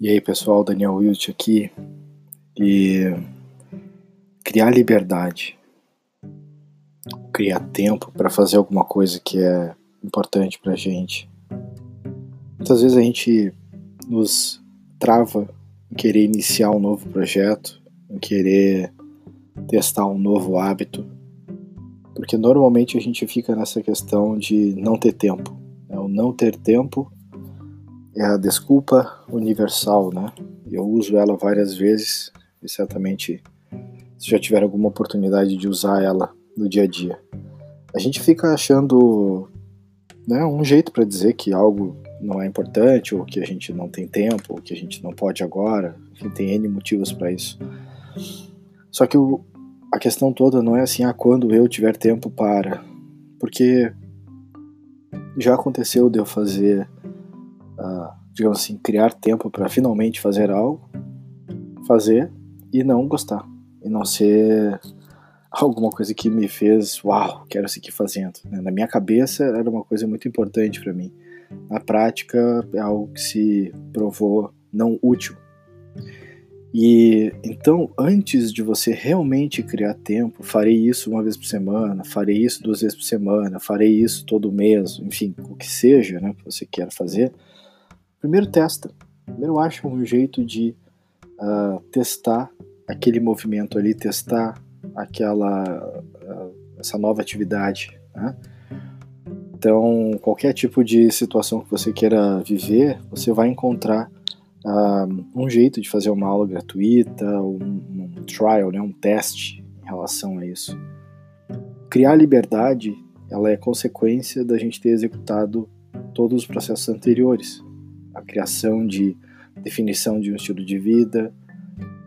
E aí pessoal, Daniel Wilt aqui e criar liberdade, criar tempo para fazer alguma coisa que é importante para gente. Muitas vezes a gente nos trava em querer iniciar um novo projeto, em querer testar um novo hábito, porque normalmente a gente fica nessa questão de não ter tempo. Né? O não ter tempo é a desculpa universal, né? Eu uso ela várias vezes e certamente se já tiver alguma oportunidade de usar ela no dia a dia. A gente fica achando né, um jeito para dizer que algo não é importante, ou que a gente não tem tempo, ou que a gente não pode agora. Enfim, tem N motivos para isso. Só que o, a questão toda não é assim, ah, quando eu tiver tempo para. Porque já aconteceu de eu fazer digamos assim, criar tempo para finalmente fazer algo, fazer e não gostar. E não ser alguma coisa que me fez, uau, quero seguir fazendo. Né? Na minha cabeça era uma coisa muito importante para mim. Na prática é algo que se provou não útil. E então, antes de você realmente criar tempo, farei isso uma vez por semana, farei isso duas vezes por semana, farei isso todo mês, enfim, o que seja né, que você queira fazer, Primeiro testa. Primeiro acha um jeito de uh, testar aquele movimento ali, testar aquela uh, essa nova atividade. Né? Então, qualquer tipo de situação que você queira viver, você vai encontrar uh, um jeito de fazer uma aula gratuita, um, um trial, né, um teste em relação a isso. Criar liberdade, ela é consequência da gente ter executado todos os processos anteriores a criação de definição de um estilo de vida,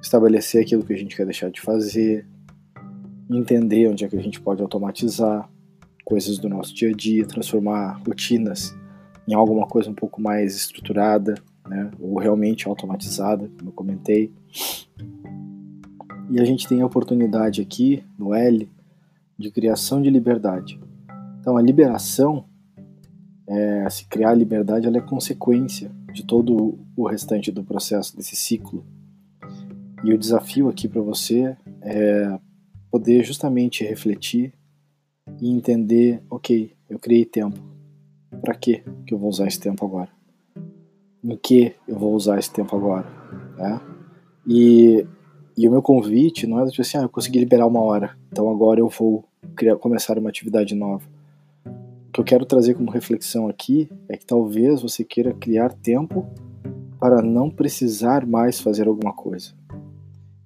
estabelecer aquilo que a gente quer deixar de fazer, entender onde é que a gente pode automatizar coisas do nosso dia a dia, transformar rotinas em alguma coisa um pouco mais estruturada, né, ou realmente automatizada, como eu comentei. E a gente tem a oportunidade aqui no L de criação de liberdade. Então a liberação é, se criar a liberdade ela é consequência de todo o restante do processo desse ciclo. E o desafio aqui para você é poder justamente refletir e entender, ok, eu criei tempo. Para que que eu vou usar esse tempo agora? Em que eu vou usar esse tempo agora? Né? E, e o meu convite não é tipo assim, ah, eu consegui liberar uma hora, então agora eu vou criar, começar uma atividade nova que eu quero trazer como reflexão aqui é que talvez você queira criar tempo para não precisar mais fazer alguma coisa.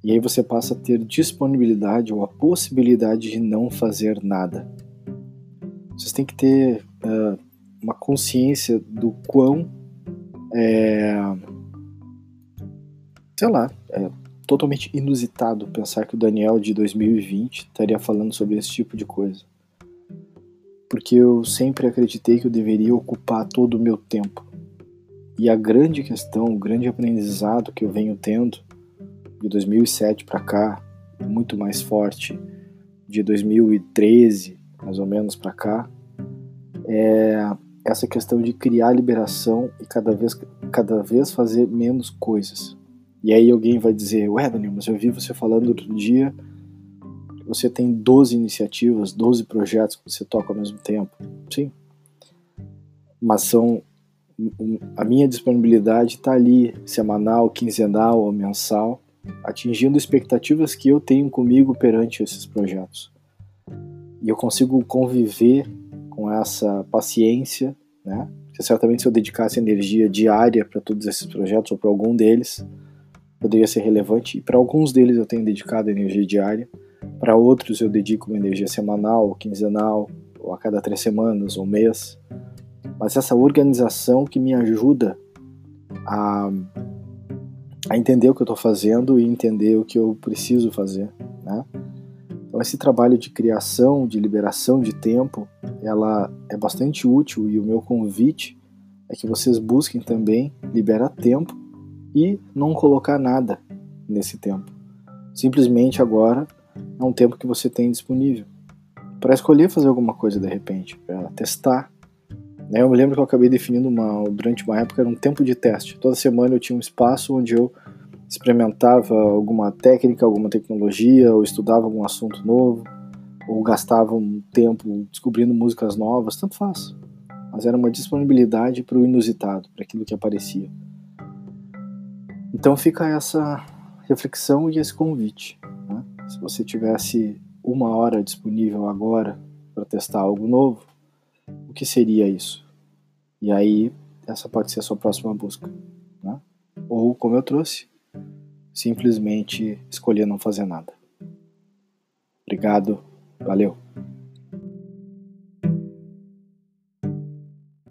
E aí você passa a ter disponibilidade ou a possibilidade de não fazer nada. Vocês têm que ter uh, uma consciência do quão, é, sei lá, é totalmente inusitado pensar que o Daniel de 2020 estaria falando sobre esse tipo de coisa porque eu sempre acreditei que eu deveria ocupar todo o meu tempo. E a grande questão, o grande aprendizado que eu venho tendo de 2007 para cá, muito mais forte, de 2013 mais ou menos para cá, é essa questão de criar liberação e cada vez, cada vez fazer menos coisas. E aí alguém vai dizer, ué, Daniel, mas eu vi você falando outro dia você tem 12 iniciativas, 12 projetos que você toca ao mesmo tempo. Sim. Mas são. A minha disponibilidade está ali, semanal, quinzenal ou mensal, atingindo expectativas que eu tenho comigo perante esses projetos. E eu consigo conviver com essa paciência, né? Porque certamente se eu dedicasse energia diária para todos esses projetos ou para algum deles, poderia ser relevante. E para alguns deles eu tenho dedicado energia diária para outros eu dedico uma energia semanal, quinzenal, ou a cada três semanas ou mês. Mas essa organização que me ajuda a, a entender o que eu estou fazendo e entender o que eu preciso fazer, né? Então esse trabalho de criação, de liberação de tempo, ela é bastante útil e o meu convite é que vocês busquem também liberar tempo e não colocar nada nesse tempo. Simplesmente agora é um tempo que você tem disponível para escolher fazer alguma coisa de repente, para testar, Né, eu me lembro que eu acabei definindo uma, durante uma época era um tempo de teste. Toda semana eu tinha um espaço onde eu experimentava alguma técnica, alguma tecnologia, ou estudava algum assunto novo, ou gastava um tempo descobrindo músicas novas, tanto faz. Mas era uma disponibilidade para o inusitado, para aquilo que aparecia. Então fica essa reflexão e esse convite. Se você tivesse uma hora disponível agora para testar algo novo, o que seria isso? E aí, essa pode ser a sua próxima busca. Né? Ou, como eu trouxe, simplesmente escolher não fazer nada. Obrigado, valeu.